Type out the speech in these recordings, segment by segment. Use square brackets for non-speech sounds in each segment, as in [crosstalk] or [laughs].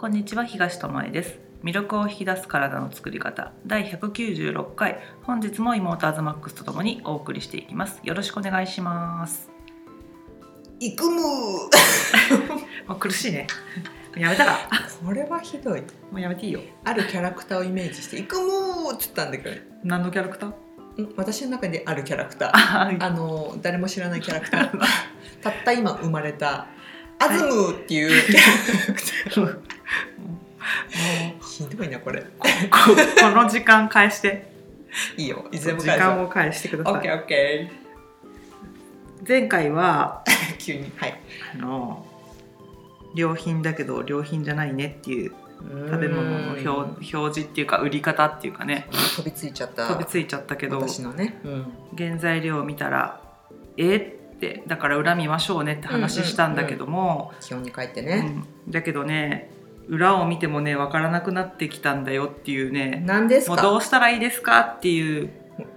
こんにちは東智恵です。魅力を引き出す体の作り方。第196回。本日も妹アズマックスとともにお送りしていきます。よろしくお願いします。イクムもう苦しいね。やめたらこれはひどい。もうやめていいよ。あるキャラクターをイメージして「イクム!」っつったんだけど。何のキャラクター？ん私の中であるキャラクター。あ [laughs] あの誰も知らないキャラクター。[laughs] たった今生まれたアズムっていうキャラクター [laughs] ひどいなこれ。ここの時間返して。いいよ。いつでも時間を返してください。オッケーオッケ前回はー [laughs] 急に。はい。あの良品だけど良品じゃないねっていう食べ物の表うん。表示っていうか売り方っていうかね。飛びついちゃった。飛びついちゃったけど私のね、うん、原材料を見たらえってだから裏見ましょうねって話したんだけども、基本に書いてうね、ん。だけどね裏を見てもね分からなくなってきたんだよっていうね。何ですか？もうどうしたらいいですかっていう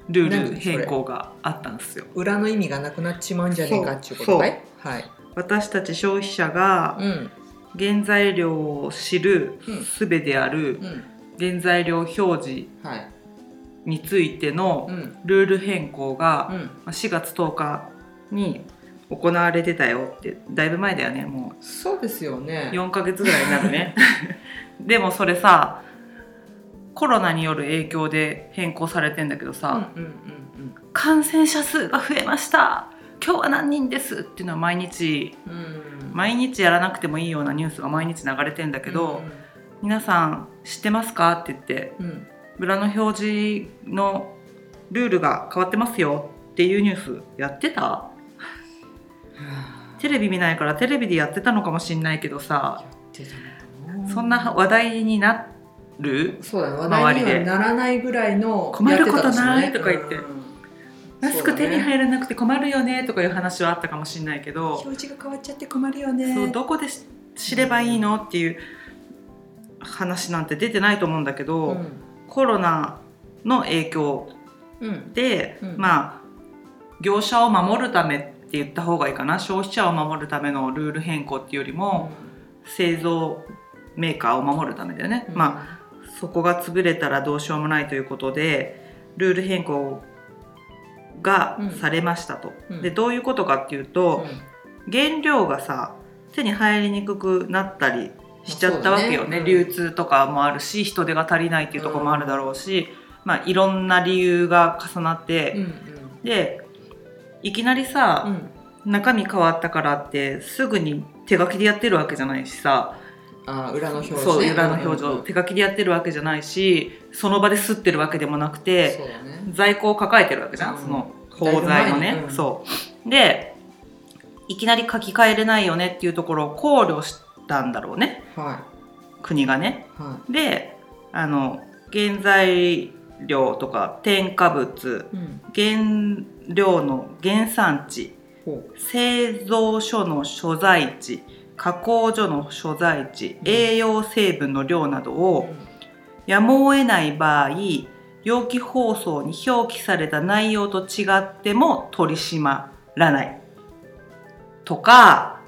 ルール変更があったんですよ。裏の意味がなくなっちまうんじゃねえかっていうことかい？はい、私たち消費者がうん。原材料を知るうん。術であるうん。原材料表示はい。についてのうん。ルール変更がうん。まあ4月10日に行われてたよってだいぶ前だよねもそうですようね。4ヶ月ぐらいになるね。[laughs] でもそれさコロナによる影響で変更されてんだけどうんさ、うんうん。感染者数が増えました。今日は何人ですっていうのは毎日うん。うん毎日やらなくてもいいようなニュースが毎日流れてんだけど、皆さん知ってますかって言ってうん。うん裏の表示のルールが変わってますよっていうニュースやってた？はテレビ見ないからテレビでやってたのかもしんないけどさそんな話題になる？そうだね話題にはならないぐらいの困ることない？とか言って。うん。マスク手に入らなくて困るよねとかいう話はあったかもしんないけど表示が変わっちゃって困るよね。そうどこでし知ればいいのっていう話なんて出てないと思うんだけど、うん。コロナの影響うん。で、うん。まあ業者を守るためって言った方がいいかな。消費者を守るためのルール変更っていうよりも、製造メーカーを守るためだよね、うん。まあそこが潰れたらどうしようもないということでルール変更がうんされましたと。うん。でどういうことかっていうと、原料がさ手に入りにくくなったりしちゃったわけよね。ね。うん。流通とかもあるし人手が足りないっていうところもあるだろうし、まあいろんな理由が重なって、うんうん。でいきなりさ、うん。中身変わったからってすぐに手書きでやってるわけじゃないしさ、あ裏の表示ね。そう裏の表示をうんうんうん。手書きでやってるわけじゃないしその場で吸ってるわけでもなくてね。在庫を抱えてるわけじゃん、うん。その包材のね、うん。そう。でいきなり書き換えれないよねっていうところを考慮したんだろうね。は国がね。い。はであの原材料とか添加物いうん。原料の原産地ほ製造所の所在地加工所の所在地、うん。栄養成分の量などうをやむを得ない場合容器包装に表記された内容と違っても取り締まらない。とか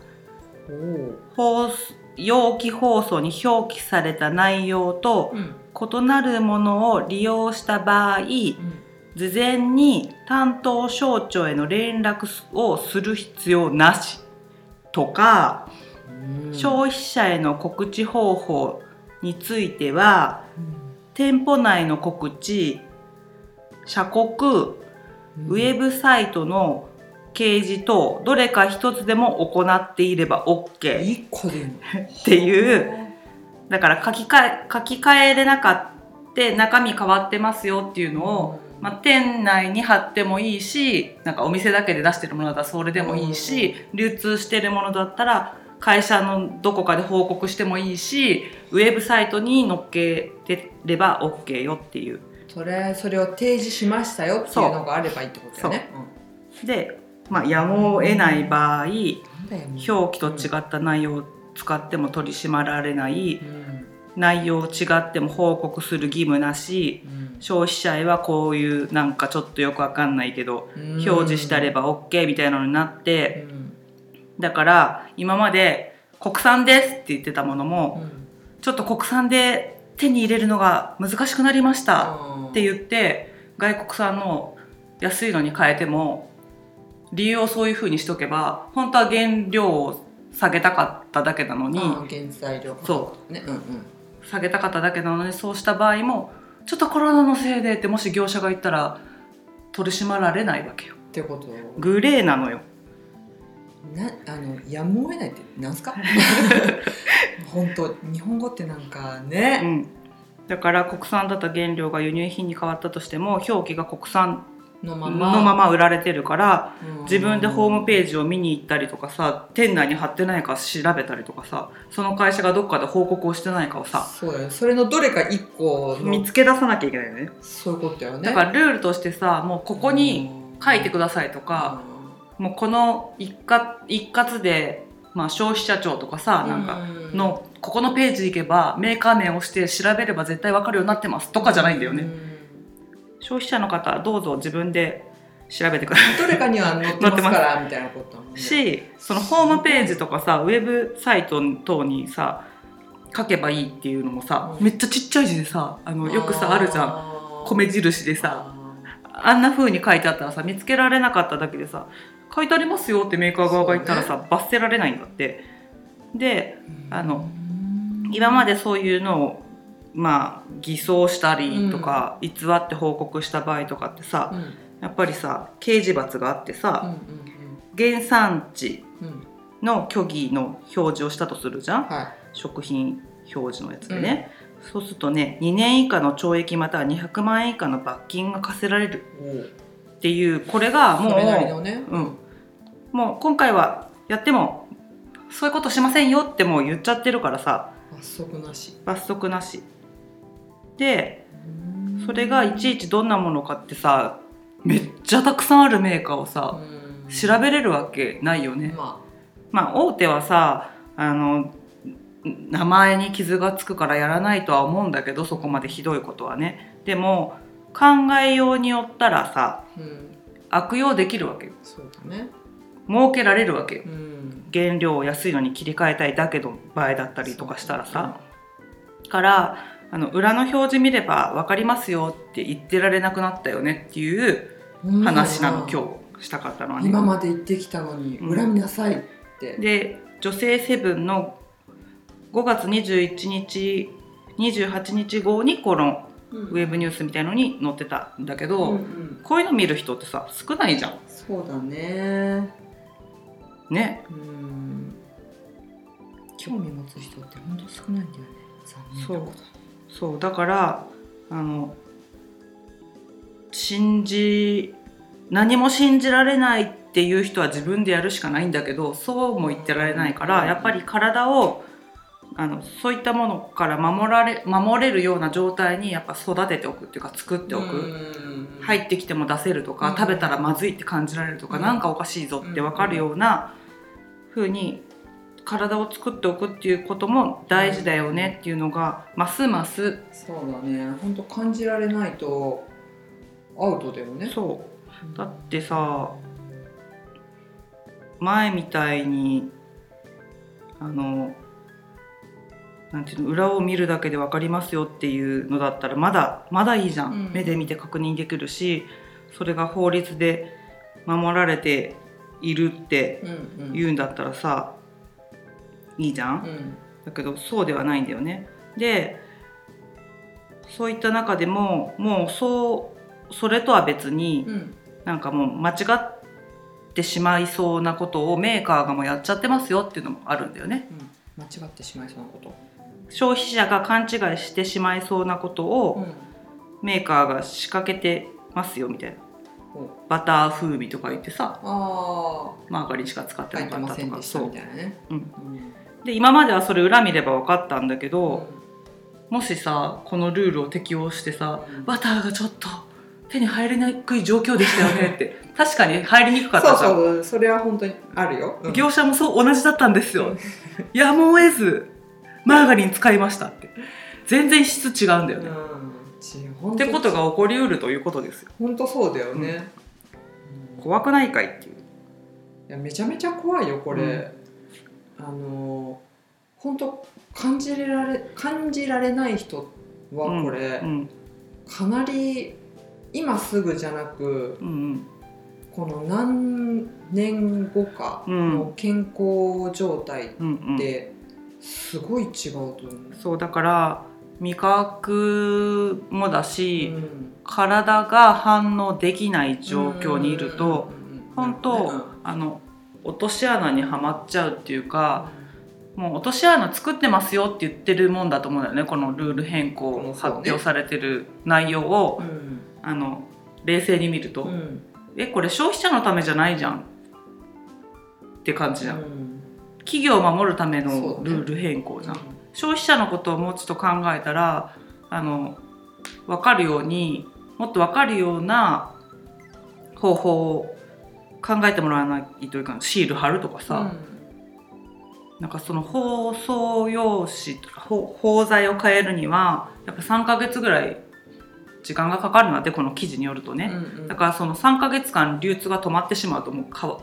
容器包装に表記された内容とうん異なるものを利用した場合事前に担当省庁への連絡をする必要なしとか、うん。消費者への告知方法については店舗内の告知社告ウェブサイトの掲示等どれか一つでも行っていれば OK っていうだから書き換え書き換えれなかって中身変わってますよっていうのを、まあ、店内に貼ってもいいしなんかお店だけで出してるものだったらそれでもいいし、流通してるものだったら会社のどこかで報告してもいいしウェブサイトに載っけてれば OK よっていう。それそれを提示しましたよっていうのがあればいいってことだよね。で、まあ、やむを得ない場合表記と違った内容を使っても取り締まられないうん。内容違っても報告する義務なしうん。消費者へはこういうなんかちょっとよくわかんないけどうん。表示したれば OK みたいなのになってうん。だから今まで国産ですって言ってたものもうん。ちょっと国産で手に入れるのが難しくなりましたって言って外国産の安いのに変えても理由をそういうふうにしとけば本当は原料を下げたかっただけなのに原材料そうね。うんう。ん下げたかっただけなのにそうした場合もちょっとコロナのせいでってもし業者が言ったら取り締まられないわけよ。ってこと？グレーなのよ。なあのやむを得ないってなんすか？[laughs] 本当日本語ってなんかうね、ん。だから国産だった原料が輸入品に変わったとしても表記が国産のまのままま売られてるからうん。自分でホームページを見に行ったりとかさ店内に貼ってないか調べたりとかさその会社がどっかで報告をしてないかをさそうだよ。それのどれか一個の見つけ出さなきゃいけないよね。そういうことだよね。だからルールとしてさもうここに書いてくださいとか、もうこの一括一括で、まあ、消費者庁とかさなんかうのここのページ行けばメーカー名を押して調べれば絶対わかるようになってますとかじゃないんだよね、うん消費者の方どうぞ自分で調べてくださどれかには載ってますからみたいなことね。い [laughs] しそのホームページとかさウェブサイト等にさ書けばいいっていうのもさ、うん。めっちゃちっちゃい字でさあのよくさあるじゃん。ん米印でさあんな風に書いてあったらさ見つけられなかっただけでさ書いてありますよってメーカー側が言ったらさ、罰せられないんだって。であの今までそういうのをまあ偽装したりとか、偽って報告した場合とかってさうん。うんやっぱりさ刑事罰があってうんさ、原産地うん。うんの虚偽の表示をしたとするじゃん？は食品表示のやつでね、そうするとね2年以下の懲役または200万円以下の罰金が課せられるいっていうこれがもうね。うん、もう今回はやってもそういうことしませんよってもう言っちゃってるからさ。罰則なし。罰則なしでそれがいちいちどんなものかってさめっちゃたくさんあるメーカーをさ調べれるわけないよね。ままあ大手はさあの名前に傷がつくからやらないとは思うんだけどそこまでひどいことはね。でも考えようによったらさあうん悪用できるわけよ。そうだね儲けられるわけよ。うん原料を安いのに切り替えたいだけの場合だったりとかしたらさからあの裏の表示見れば分かりますよって言ってられなくなったよねっていう話なの、今日したかったのはね。今まで言ってきたのにうん。恨みなさいって、で女性セブンの5月21日28日号にこのうん。ウェブニュースみたいのに載ってたんだけど、うんうん。こういうの見る人ってさ少ないじゃん。そうだね。ね。うん。興味持つ人って本当少ないんだよね。残念なことそうだからあの信じ何も信じられないっていう人は自分でやるしかないんだけどそうも言ってられないからやっぱり体をあのそういったものから守られ守れるような状態にやっぱ育てておくっていうか作っておく、うん。入ってきても出せるとか、うん。食べたらまずいって感じられるとか、うん。なんかおかしいぞって分かるような風に体を作っておくっていうことも大事だよねっていうのがますます。そうだね。本当感じられないとアウトだよね。そう。だってさ前みたいにあのなんていうの裏を見るだけで分かりますよっていうのだったらまだまだいいじゃん、うん。目で見て確認できるしそれが法律で守られているって言うんだったらさいいじゃん、うん。だけどそうではないんだよね。でそういった中でももうそうそれとは別に、うん。なんかもう間違ってしまいそうなことをメーカーがもうやっちゃってますよっていうのもあるんだよね。うん。間違ってしまいそうなこと。消費者が勘違いしてしまいそうなことをうん。メーカーが仕掛けてますよみたいな。お。バター風味とか言ってさあマーガリンしか使ってないかったとか。そうみたいなね。う。んうんで今まではそれ裏見れば分かったんだけど、うもしさこのルールを適用してさうん。バターがちょっと手に入りにくい状況でしたよねって [laughs] 確かに入りにくかっんそうたじゃん。そうそれは本当にあるよ、うん。業者もそう同じだったんですよ。うん。やむを得ずマーガリン使いましたって。全然質違うんだよね、うん、ってことが起こりうるということですよ。本当そうだよね、うん。怖くないかいっていう。いやめちゃめちゃ怖いよこれ、あの本当感じられ感じられない人はこれ、うんかなり今すぐじゃなくうんうん。この何年後かの健康状態っうんうん。てすごい違うと思う。そうだから味覚もだし、うん。体が反応できない状況にいると、うんうんうん本当、うん。あの落とし穴にはまっちゃうっていうかもう落とし穴作ってますよって言ってるもんだと思うんだよねこのルール変更うんそうね。発表されてる内容を、うん。あの冷静に見ると、うん。えこれ消費者のためじゃないじゃん。って感じじゃん、うん。企業を守るためのルール変更じゃん、消費者のことをもうちょっと考えたらあの分かるようにもっと分かるような方法を考えてもらわないというかシール貼るとかさ、なんかその包装用紙とか包包材を変えるにはやっぱ3ヶ月ぐらい時間がかかるなってこの記事によるとね、うんうん。だからその3ヶ月間流通が止まってしまうともうか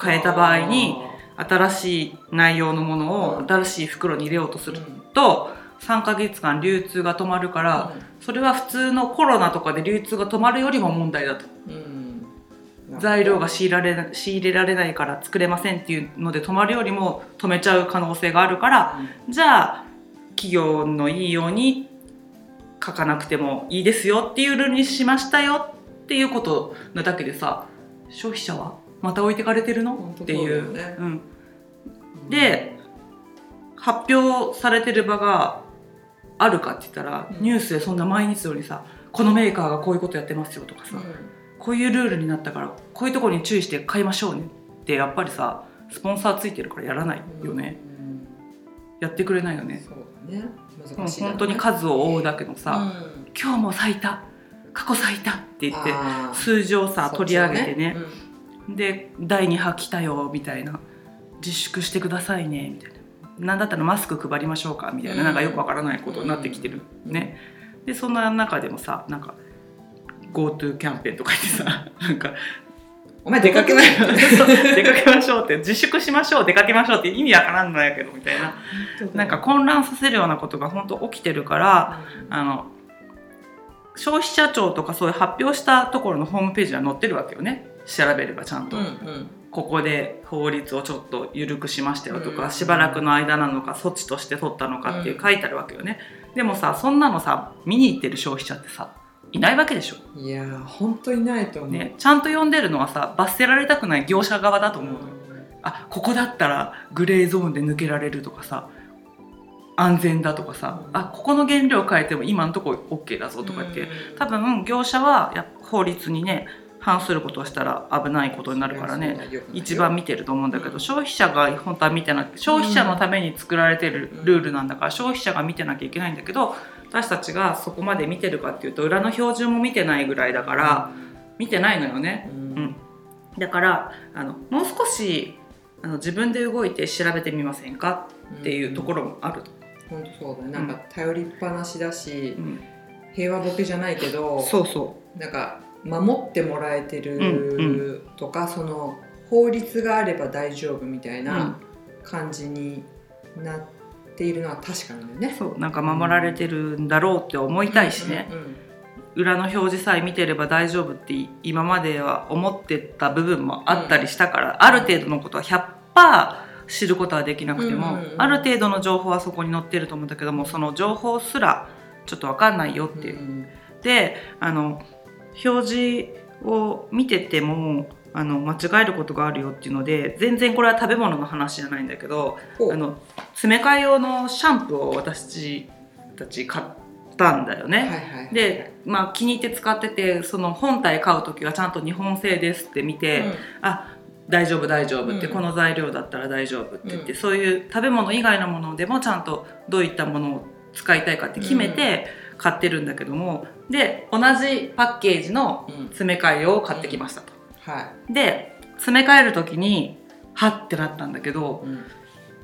変えた場合に新しい内容のものをうん。新しい袋に入れようとするうん。と3ヶ月間流通が止まるからそれは普通のコロナとかで流通が止まるよりも問題だと。うんうん材料が仕入れられな仕入れられないから作れませんっていうので止まるよりも止めちゃう可能性があるからじゃあ企業のいいように書かなくてもいいですよっていうルールにしましたよっていうことなだけでさ消費者はまた置いてかれてるの？っていうそうね。う。ん、うん。で発表されてる場があるかって言ったら、うん。ニュースでそんな毎日のようにさこのメーカーがこういうことやってますよとかさ、こういうルールになったからこういうところに注意して買いましょうねってやっぱりさスポンサーついてるからやらないよね、うんやってくれないよね。そうだね。難しいね。本当に数を追うだけのさ、うん。今日も咲いた過去咲いたって言って数字をさ取り上げてね。うん。で第2波来たよみたいな。自粛してくださいねみたいな。なんだったらマスク配りましょうかみたいな、うんなんかよくわからないことになってきてる、うん。ね。でそんな中でもさなんか GoTo キャンペーンとか言ってさなんかお前出かけないよ出かけましょうって自粛しましょう出かけましょうって意味わからんのやけどみたいな。なんか混乱させるようなことが本当起きてるからあの消費者庁とかそういう発表したところのホームページには載ってるわけよね。調べればちゃんと、うんうん。ここで法律をちょっと緩くしましたよとか、うん。しばらくの間なのか措置として取ったのかっていううん。書いてあるわけよね、でもさそんなのさ見に行ってる消費者ってさいないわけでしょ、いやー本当にないと思う、ね、ちゃんと読んでるのはさ罰せられたくない業者側だと思うのよ、うあここだったらグレーゾーンで抜けられるとかさ安全だとかさ、うんあここの原料変えても今のところ OK だぞとか言って、うん。多分業者はや法律にね反することをしたら危ないことになるからね一番見てると思うんだけど、うん。消費者が本当は見てなくて消費者のために作られてるルールなんだから、消費者が見てなきゃいけないんだけど私たちがそこまで見てるかっていうと裏の標準も見てないぐらいだから、見てないのよね。うん。うん。だからあのもう少しあの自分で動いて調べてみませんかっていうところもあると。本当そうだね。なんか頼りっぱなしだし、うん。平和ボケじゃないけどそうそなんか守ってもらえてうんるとか、その法律があれば大丈夫みたいうん。な感じになっているのは確かなんだよね。そうなんか守られてるんだろうって思いたいしね、うんうん裏の表示さえ見てれば大丈夫って今までは思ってた部分もあったりしたから、ある程度のことは100%知ることはできなくても、うんうんうん。ある程度の情報はそこに載ってると思うんだけどもその情報すらちょっと分かんないよっていう。うんであの表示を見ててもあの間違えることがあるよっていうので全然これは食べ物の話じゃないんだけどあの詰め替え用のシャンプーを私たち買ったんだよね。はいはいはいで、まあ、気に入って使っててその本体買う時はちゃんと日本製ですって見て、あ大丈夫大丈夫って、うん。この材料だったら大丈夫って言って、うん。そういう食べ物以外のものでもちゃんとどういったものを使いたいかって決めて買ってるんだけどもで同じパッケージのうんうん詰め替え用を買ってきましたと。はい。で詰め替える時にはってなったんだけどうん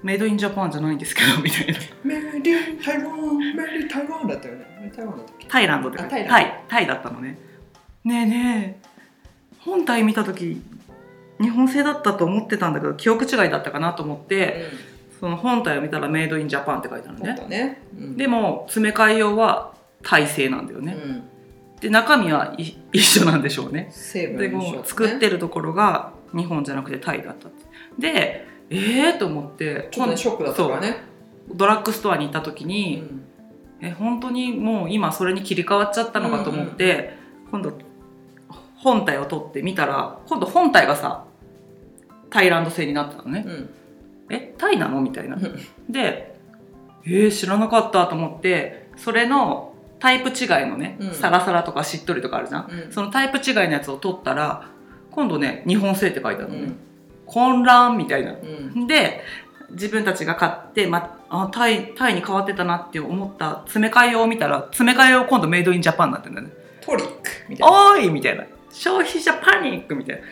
メイドインジャパンじゃないんですけどみたいな。メリー台湾メリー台湾だったよね。台湾だったっけタイランドであタイタイタイだったのねねえねえ本体見た時日本製だったと思ってたんだけど記憶違いだったかなと思ってその本体を見たらメイドインジャパンって書いてあるのね。ね、うん、でも詰め替え用はタイ製なんだよね、うん、で中身はい一緒なんでしょうね。成分でも作ってるところが日本じゃなくてタイだったでええー、と思って。ちょっとねショックだったからね。ドラッグストアに行った時うに、ん。え本当にもう今それに切り替わっちゃったのかと思って、今度本体を取ってみたら今度本体がさタイランド製になってたのね、うん。えタイなのみたいな。うん。でえー、知らなかったと思ってそれのタイプ違いのね、うん。サラサラとかしっとりとかあるじゃん、うん。そのタイプ違いのやつを取ったら今度ね日本製って書いてあるのね、うん混乱みたいな。うん。で自分たちが買って、ま、あタイタイに変わってたなって思った詰め替え用を見たら詰め替え用今度メイドインジャパンになってるんだよね。トリックみたいな。おーいみたいな。消費者パニックみたいな。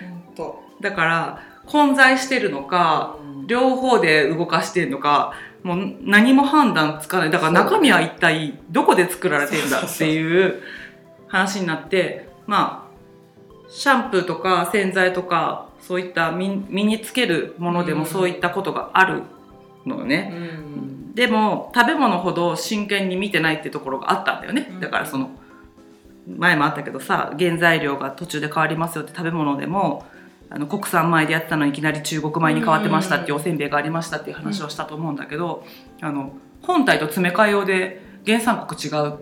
だから混在してるのかうん。両方で動かしてるのかもう何も判断つかない。だから中身は一体どこで作られてるんだっていう話になってまあシャンプーとか洗剤とかそういった身身につけるものでうんもそういったことがあるのよね、うん。でも食べ物ほど真剣に見てないってところがあったんだよね、うん。だからその前もあったけどさ原材料が途中で変わりますよって食べ物でもあの国産米でやってたのにいきなり中国米に変わってましたっていうおせんべいがありましたっていう話をしたと思うんだけど、あの本体と詰め替え用で原産国違う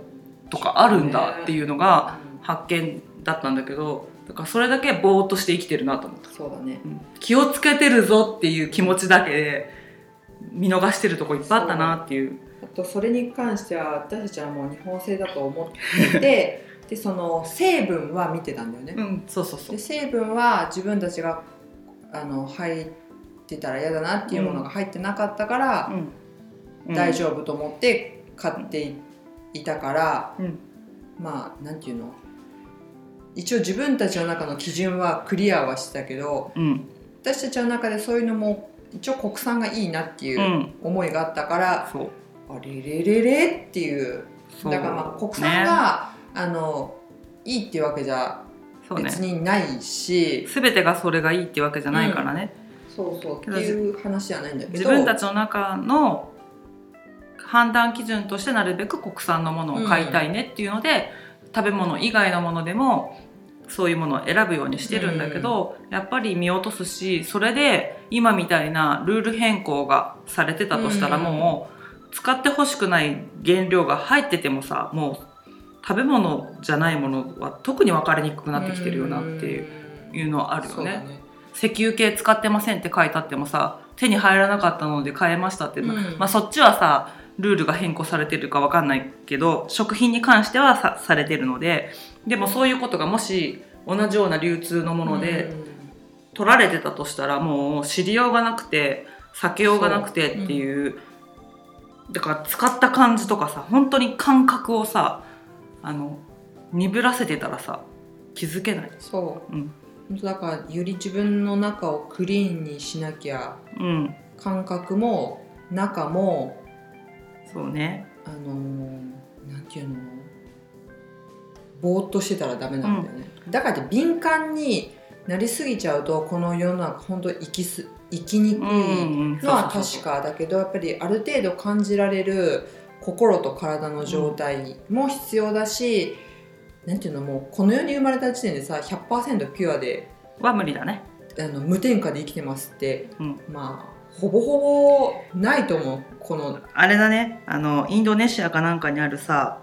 とかあるんだっていうのが発見だったんだけどだからそれだけぼーっとして生きてるなと思った、そうだね。うん。気をつけてるぞっていう気持ちだけで見逃してるとこいっぱいあったなっていう。あとそれに関しては私たちはもう日本製だと思っていて [laughs] でその成分は見てたんだよね、うん、そうそうそう。で。成分は自分たちがあの入ってたら嫌だなっていうものが入ってなかったから、うん、大丈夫と思って買っていたから、うん。まあなんていうの？一応自分たちの中の基準はクリアはしてたけど夫。うん、私たちの中でそういうのも一応国産がいいなっていううん。思いがあったから、そう。あれれれれっていう。だからまあ国産が、あのいいっていうわけじゃ別にないし。すべてがそれがいいってわけじゃないからね、そうそう。っていう話じゃないんだけど。自分たちの中の判断基準としてなるべく国産のものを買いたいねっていうので、食べ物以外のものでもそういうものを選ぶようにしてるんだけど、やっぱり見落とすしそれで今みたいなルール変更がされてたとしたらうん。もう使ってほしくない原料が入っててもさもう食べ物じゃないものは特に分かりにくくなってきてるよなっていういうのはあるよね。石油系使ってませんって書いてあってもさ手に入らなかったので買えましたって、うん。まあそっちはさルールが変更されてるかわかんないけど食品に関してはさされてるのででもそういうことがもし同じような流通のもので取られてたとしたらもう知りようがなくて避けようがなくてっていう。だから使った感じとかさ本当に感覚をさあの鈍らせてたらさ気づけない。そう、うん。本当だからより自分の中をクリーンにしなきゃうん、感覚も中もそうね。あのーなんていうの？ぼーっとしてたらダメなんだよね、だからって敏感になりすぎちゃうとこの世の中本当生きす生きにくいうんのは確か。だけどやっぱりある程度感じられる心と体の状態も必要だし、なんていうのもうこの世に生まれた時点でさ100%ピュアでは無理だね。あの無添加で生きてますって、うん。まあほぼほぼないと思う。このあれだね。あのインドネシアかなんかにあるさ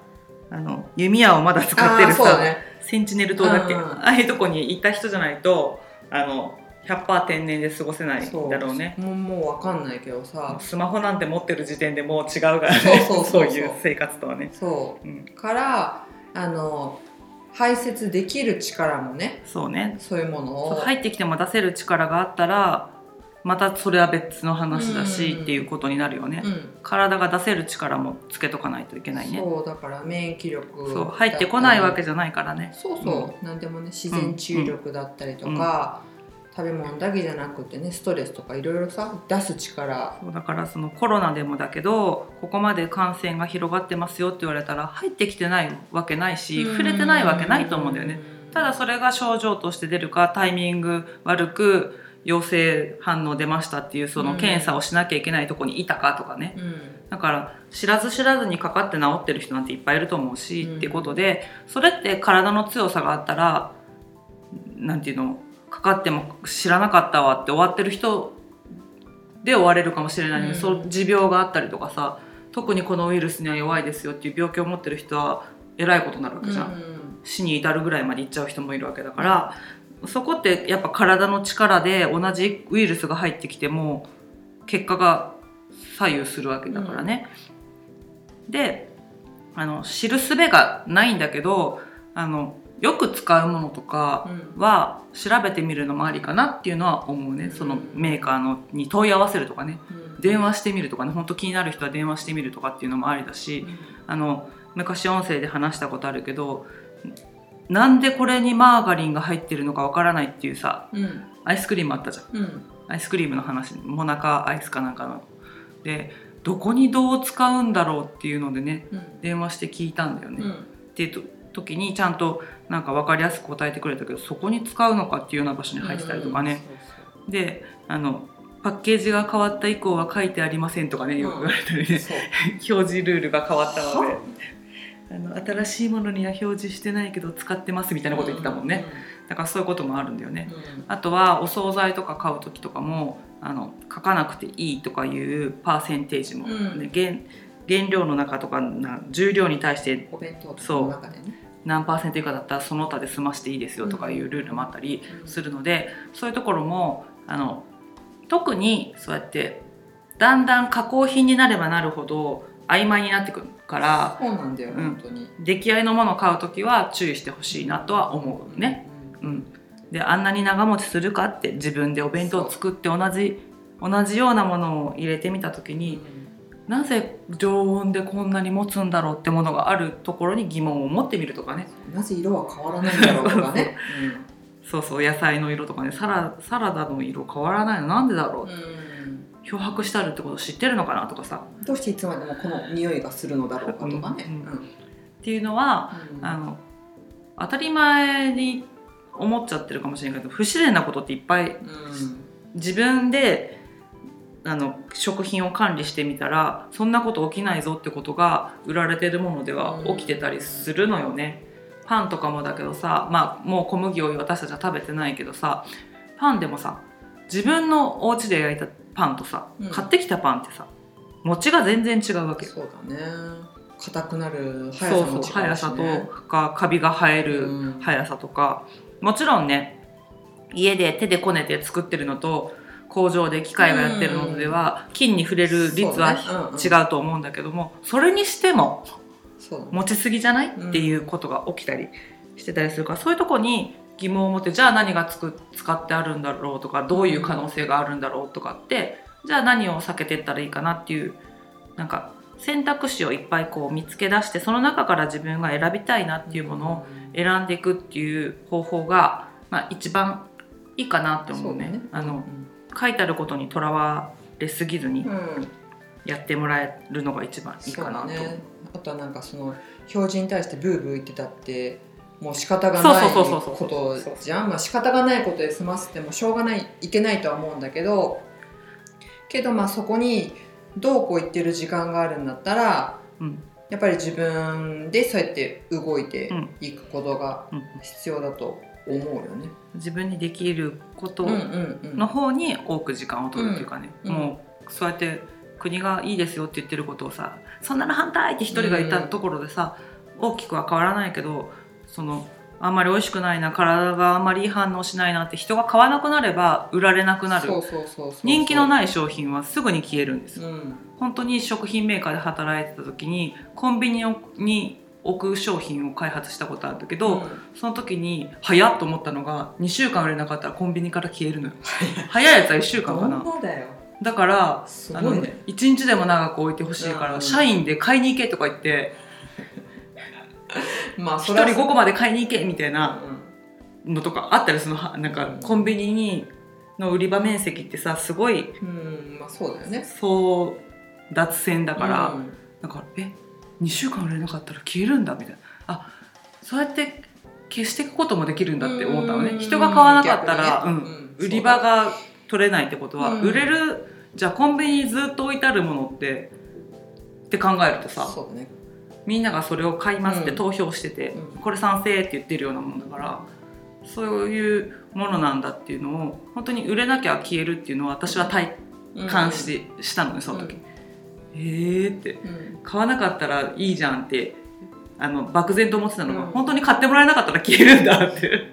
あの弓矢をまだ使ってるさ、ね。センチネル島だっけ、うんああいうとこに行った人じゃないとあの100%天然で過ごせないんだろうね。もうもうわかんないけどさ。スマホなんて持ってる時点でもう違うからね。そう [laughs] いう生活とはね、そう。ん、うからあの排泄できる力もね。そうね。そういうものを。入ってきても出せる力があったらまたそれは別の話だし、うん。っていうことになるよね、うん。体が出せる力もつけとかないといけないね。そうだから免疫力そう入ってこないわけじじゃないからね。そうそう、なんでもね自然治癒力だったりとか、食べ物だけじゃなくてねストレスとかいろいろさ出す力。そうだからそのコロナでもだけどここまで感染が広がってますよって言われたら入ってきてないわけないし触れてないわけないと思うんだよね。ただそれが症状として出るかタイミング悪く陽性反応出ましたっていうその検査をしなきゃいけないとこにいたかとかね、うん。だから知らず知らずにかかって治ってる人なんていっぱいいると思うし、うん。ってことでそれって体の強さがあったらなんていうのかかっても知らなかったわって終わってる人で終われるかもしれないのに、うん。そう持病があったりとかさ特にこのウイルスには弱いですよっていう病気を持ってる人はえらいことになるわけじゃん、死に至るぐらいまでいっちゃう人もいるわけだからそこってやっぱ体の力で同じウイルスが入ってきても結果が左右するわけだからね。であの知る術がないんだけどあのよく使うものとかうん。は調べてみるのもありかなっていうのは思うね。そのメーカーのに問い合わせるとかね。うん。電話してみるとかね。本当気になる人は電話してみるとかっていうのもありだし。あの昔音声で話したことあるけどなんでこれにマーガリンが入ってるのかわからないっていうさうん。アイスクリームあったじゃん。うん。アイスクリームの話モナカアイスかなんかの。でどこにどう使うんだろうっていうのでねうん。電話して聞いたんだよね、うん。っていうと時にちゃんとなんか分かりやすく答えてくれたけどそこに使うのかっていうような場所に入ってたりとかね、であのパッケージが変わった以降は書いてありませんとかねよく言われたりね、[laughs] 表示ルールが変わったので。はあの新しいものには表示してないけど使ってますみたいなこと言ってたもんね、だからそういうこともあるんだよね、うん。あとはお惣菜とか買う時とかもあの書かなくていいとかいうパーセンテージも、うん。ね原原料の中とかな重量に対してお弁当の中でね。何パーセント以下だったらその他で済ましていいですよとかいうルールもあったりするので、そういうところもあの特にそうやってだんだん加工品になればなるほど曖昧になってくるからそうなんだよ、うん。本当に。出来合いのものを買う時は注意してほしいなとは思うね。うん、であんなに長持ちするかって自分でお弁当を作って同じ同じようなものを入れてみた時うん。になぜ常温でこんなに持つんだろうってものがあるところに疑問を持ってみるとかね。なぜ色は変わらないんだろうとかね。[laughs] そうそう野菜の色とかね。サラサラダの色変わらないのなんでだろう、うん漂白してあるってこと知ってるのかなとかさ。どうしていつまでもこの匂いがするのだろうかとかね、うんうんっていうのはうん。あの当たり前に思っちゃってるかもしれないけど不自然なことっていっぱいうん。自分であの食品を管理してみたらそんなこと起きないぞってことが売られてるものでは起きてたりするのよね。パンとかもだけどさまあもう小麦を私たちは食べてないけどさパンでもさ自分のお家で焼いたパンとさ、うん。買ってきたパンってさ餅が全然違うわけよ。そうだね。硬くなる速そうそうさも違う速さとかカビが生えるうん。速さとか、もちろんね家で手でこねて作ってるのと工場で機械がやってるのとでは菌に触れる率はそうね。うんうん。違うと思うんだけどもそれにしても持ちすぎじゃない？うん。っていうことが起きたりしてたりするからそういうとこに疑問を持ってじゃあ何がつく使ってあるんだろうとかどういう可能性があるんだろうとかってじゃあ何を避けていったらいいかなっていうなんか選択肢をいっぱいこう見つけ出してその中から自分が選びたいなっていうものを選んでいくっていう方法が、まあ、一番いいかなって思うね。そうだねあの書いてあることにとらわれすぎずにうん、うんやってもらえるのが一番いいかなと。だねあとはなんかその表示に対してブーブー言ってたってもう仕方がないことじゃん。まあ仕方がないことで済ませてもしょうがないいけないとは思うんだけどけどまあそこにどうこう言ってる時間があるんだったらうん。やっぱり自分でそうやって動いていくことがうん。必要だと思うよね。自分にできることうんうんうん。の方に多く時間を取るっていうかね、うん。もうそうやって国がいいですよって言ってることをさそんなの反対って一人が言ったところでさ、大きくは変わらないけどそのあんまり美味しくないな体があんまりいい反応しないなって人が買わなくなれば売られなくなる。人気のい、ない商品はすぐに消えるんですよ。うん、本当に食品メーカーで働いてた時にコンビニに置く商品を開発したことあるんだけど、その時に早っと思ったのが2週間売れなかったらコンビニから消えるのよ。早いやつは1週間かな。なだからあのすごいね。1日でも長く置いてほしいから、うん社員で買いに行けとか言って1まあそれは人5個まで買いに行けみたいなうんのとかあったりするのはなんかコンビニにの売り場面積ってさすごいうんまあそうだよね。争奪戦だから、うん。なんかえ2週間売れなかったら消えるんだみたいな。あそうやって消していくこともできるんだって思ったのね、うん。人が買わなかったら、ね。うん。うん。売り場が取れないってことは、うん売れるじゃあコンビニにずっと置いてあるものってって考えるとさそうだねみんながそれを買いますってうん。投票してて、うん。これ賛成って言ってるようなもんだからそういうものなんだっていうのを本当に売れなきゃ消えるっていうのを私は体感し,、したのねその時、うん。えーって。うん。買わなかったらいいじゃんってあの漠然と思ってたのが、うん。本当に買ってもらえなかったら消えるんだって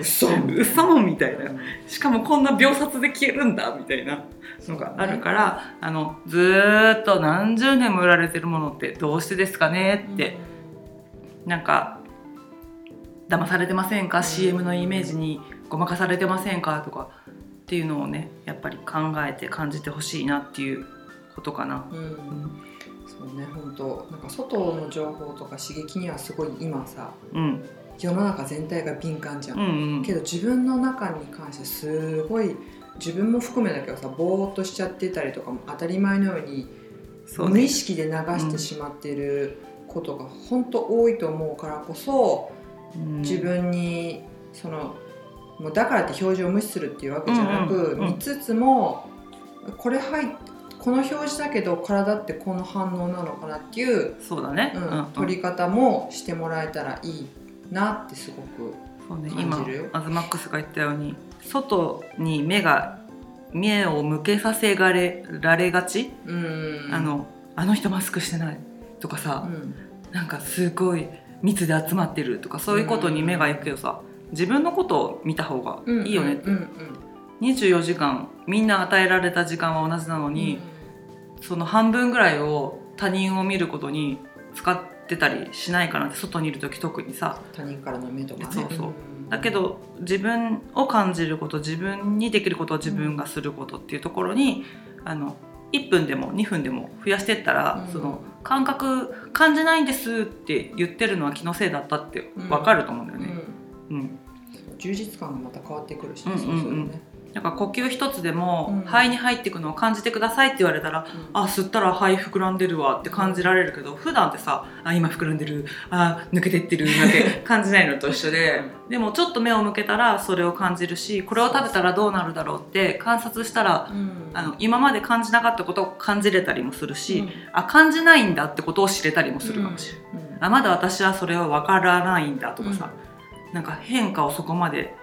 嘘。嘘みたいな。しかもこんな秒殺で消えるんだみたいな。のがあるから、あのずーっと何十年も売られてるものってどうしてですかねって、なんか騙されてませんか、うん CM のイメージにごまかされてませんか？とかっていうのをねやっぱり考えて感じてほしいなっていうことかな。うん、うん。そうね本当。なんか外の情報とか刺激にはすごい今さうん世の中全体が敏感じゃん、うんうん。けど自分の中に関してすごい自分も含めだけどさぼーっとしちゃってたりとかも当たり前のように無意識で流してしまっていることが本当多いと思うからこそうん。自分にそのもうだからって表示を無視するっていうわけじゃなく、見つつもこれ入っこの表示だけど体ってこの反応なのかなっていう、そうだね、うん。取り方もしてもらえたらいいなってすごくそうね、感今じるよ。アズマックスが言ったように外に目が目を向けさせられられがち、うん。あのあの人マスクしてないとかうさ、ん。なんかすごい密で集まってるとかそういうことに目が行くけどさ自分のことを見た方がいいよねって、うんうん24時間みんな与えられた時間は同じなのに、その半分ぐらいを他人を見ることに使ってたりしないかなって外にいる時特にさ。他人からの目とかね。そうそう。ん。だけど自分を感じること自分にできることを自分がすることっていうところに、あの1分でも2分でも増やしてったら、うん。その感覚感じないんですって言ってるのは気のせいだったって分かると思うんだよね。うん。うん。充実感がまた変わってくるしね、うんうんうん。そうするとねだから呼吸一つでも、うん。肺に入っていくのを感じてくださいって言われたらあ吸ったら肺膨らんでるわって感じられるけど普段ってさあ今膨らんでるあ抜けてってるなんて [laughs] 感じないのと一緒ででもちょっと目を向けたらそれを感じるしこれを食べたらどうなるだろうって観察したらうん。あの今まで感じなかったことを感じれたりもするし、うん。あ感じないんだってことを知れたりもするかもしれない、うん。あまだ私はそれは分からないんだとかさ、なんか変化をそこまで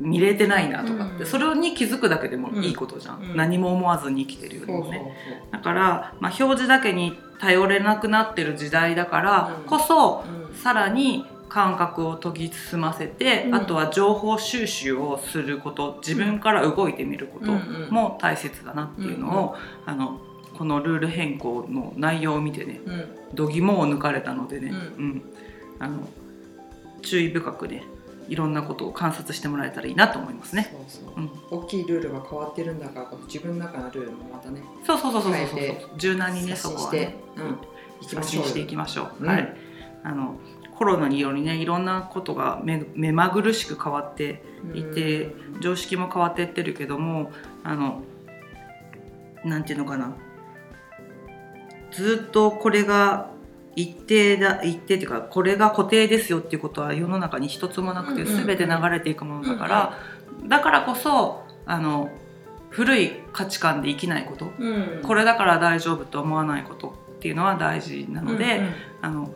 見れてないなとかって、うん。それに気づくだけでもいいことじゃん、うん。何も思わずに生きてるよりもね。だから、まあ、表示だけに頼れなくなってる時代だからうん。こそ、そうさらに感覚を研ぎ澄ませて、うん。あとは情報収集をすること自分から動いてみることうん。も大切だなっていうのを、あのこのルール変更の内容を見てね度肝を抜かれたのでね、うん。うん。あの注意深くねいろんなことを観察してもらえたらいいなと思いますね。そうそううん、大きいルールが変わってるんだから自分の中のルールもまたねそうそうそうそうそうそう変えて柔軟にねそこはね、うん行きましょう発信していきましょう。うんはい。あのコロナによりねいろんなことが目目まぐるしく変わっていてうん常識も変わっていってるけどもあのなんていうのかなずっとこれが一定だ一定っていうかこれが固定ですよっていうことは世の中に一つもなくてうんうんうん。全て流れていくものだから、だからこそあの古い価値観で生きないこと、うん。これだから大丈夫と思わないことっていうのは大事なので、うんうん。あの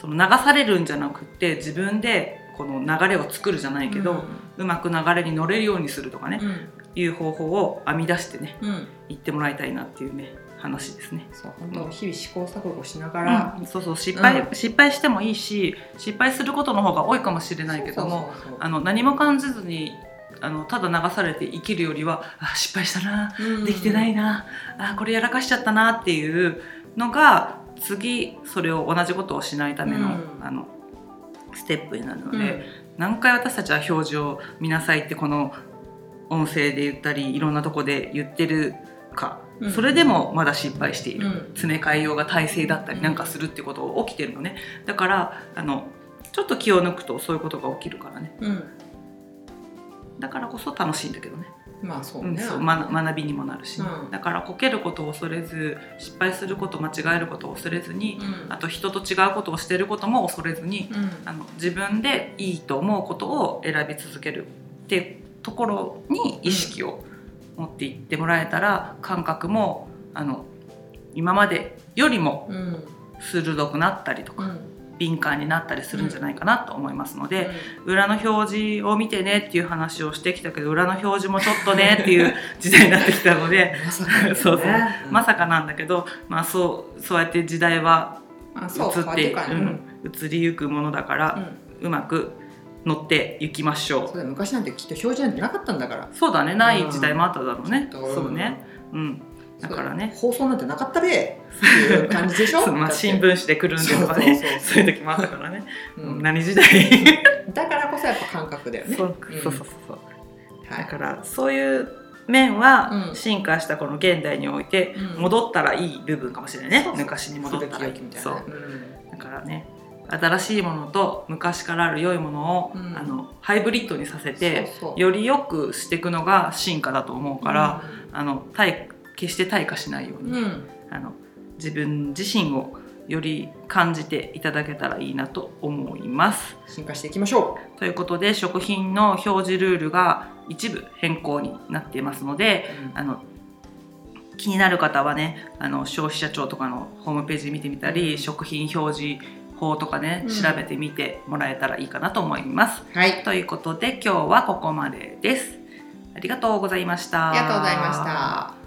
その流されるんじゃなくって自分でこの流れを作るじゃないけど、うまく流れに乗れるようにするとかね、うん。いう方法を編み出してねうん。言ってもらいたいなっていうね話ですね。そう本当日々試行錯誤しながらうん。そうそう失敗、う失敗してもいいし失敗することの方が多いかもしれないけどもあの何も感じずにあのただ流されて生きるよりはあ失敗したなうん。できてないなあこれやらかしちゃったなっていうのが次それを同じことをしないための,、うん。あのステップになるので、うん。何回私たちは表示を見なさいってこの音声で言ったりいろんなとこで言ってるか、うんそれでもまだ失敗している、うん。詰め替えようが体制だったりなんかするってことが起きてるのね。だからあのちょっと気を抜くとそういうことが起きるからね。うん。だからこそ楽しいんだけどね。まあそうね。うんそう学学びにもなるし、うん。だからこけることを恐れず失敗すること間違えることを恐れずに、うん。あと人と違うことをしてることも恐れずに、うん。あの自分でいいと思うことを選び続けるってところに意識を持っていってもらえたら感覚もあの今までよりもうん鋭くなったりとか、うん。敏感になったりするんじゃないかなと思いますので、裏の表示を見てねっていう話をしてきたけど裏の表示もちょっとねっていう [laughs] 時代になってきたのでまさか、ね、そうそう。うん。まさかなんだけど、まあ、そうそうやって時代は移ってうん。移りゆくものだから、うまく乗っていきましょう。そうだよ昔なんてきっと表示なんてなかったんだから。そうだねない時代もあっただろうね、うん。そうね。うん。だからね。放送なんてなかったべ。っていう感じでしょ？[laughs] そうまあ、新聞紙でくるんでとかね。そういう時もあったからね、うん。何時代？[laughs] だからこそやっぱ感覚だよね。そううんそうそう。そうはい。だからそういう面はうん。進化したこの現代においてうん。戻ったらいい部分かもしれないね、そうそう。昔に戻ったらいい。みたいそうなう。んだからね新しいものと昔からある良いものを、うん。あのハイブリッドにさせてより良くしていくのが進化だと思うから、あの対決して退化しないように、うん。あの自分自身をより感じていただけたらいいなと思います。進化していきましょということで食品の表示ルールが一部変更になっていますのでうあの気になる方はねあの消費者庁とかのホームページ見てみたり、うん。食品表示法とかね、うん調べてみてもらえたらいいかなと思います。はいということで今日はここまでです。ありがとうございました。ありがとうございました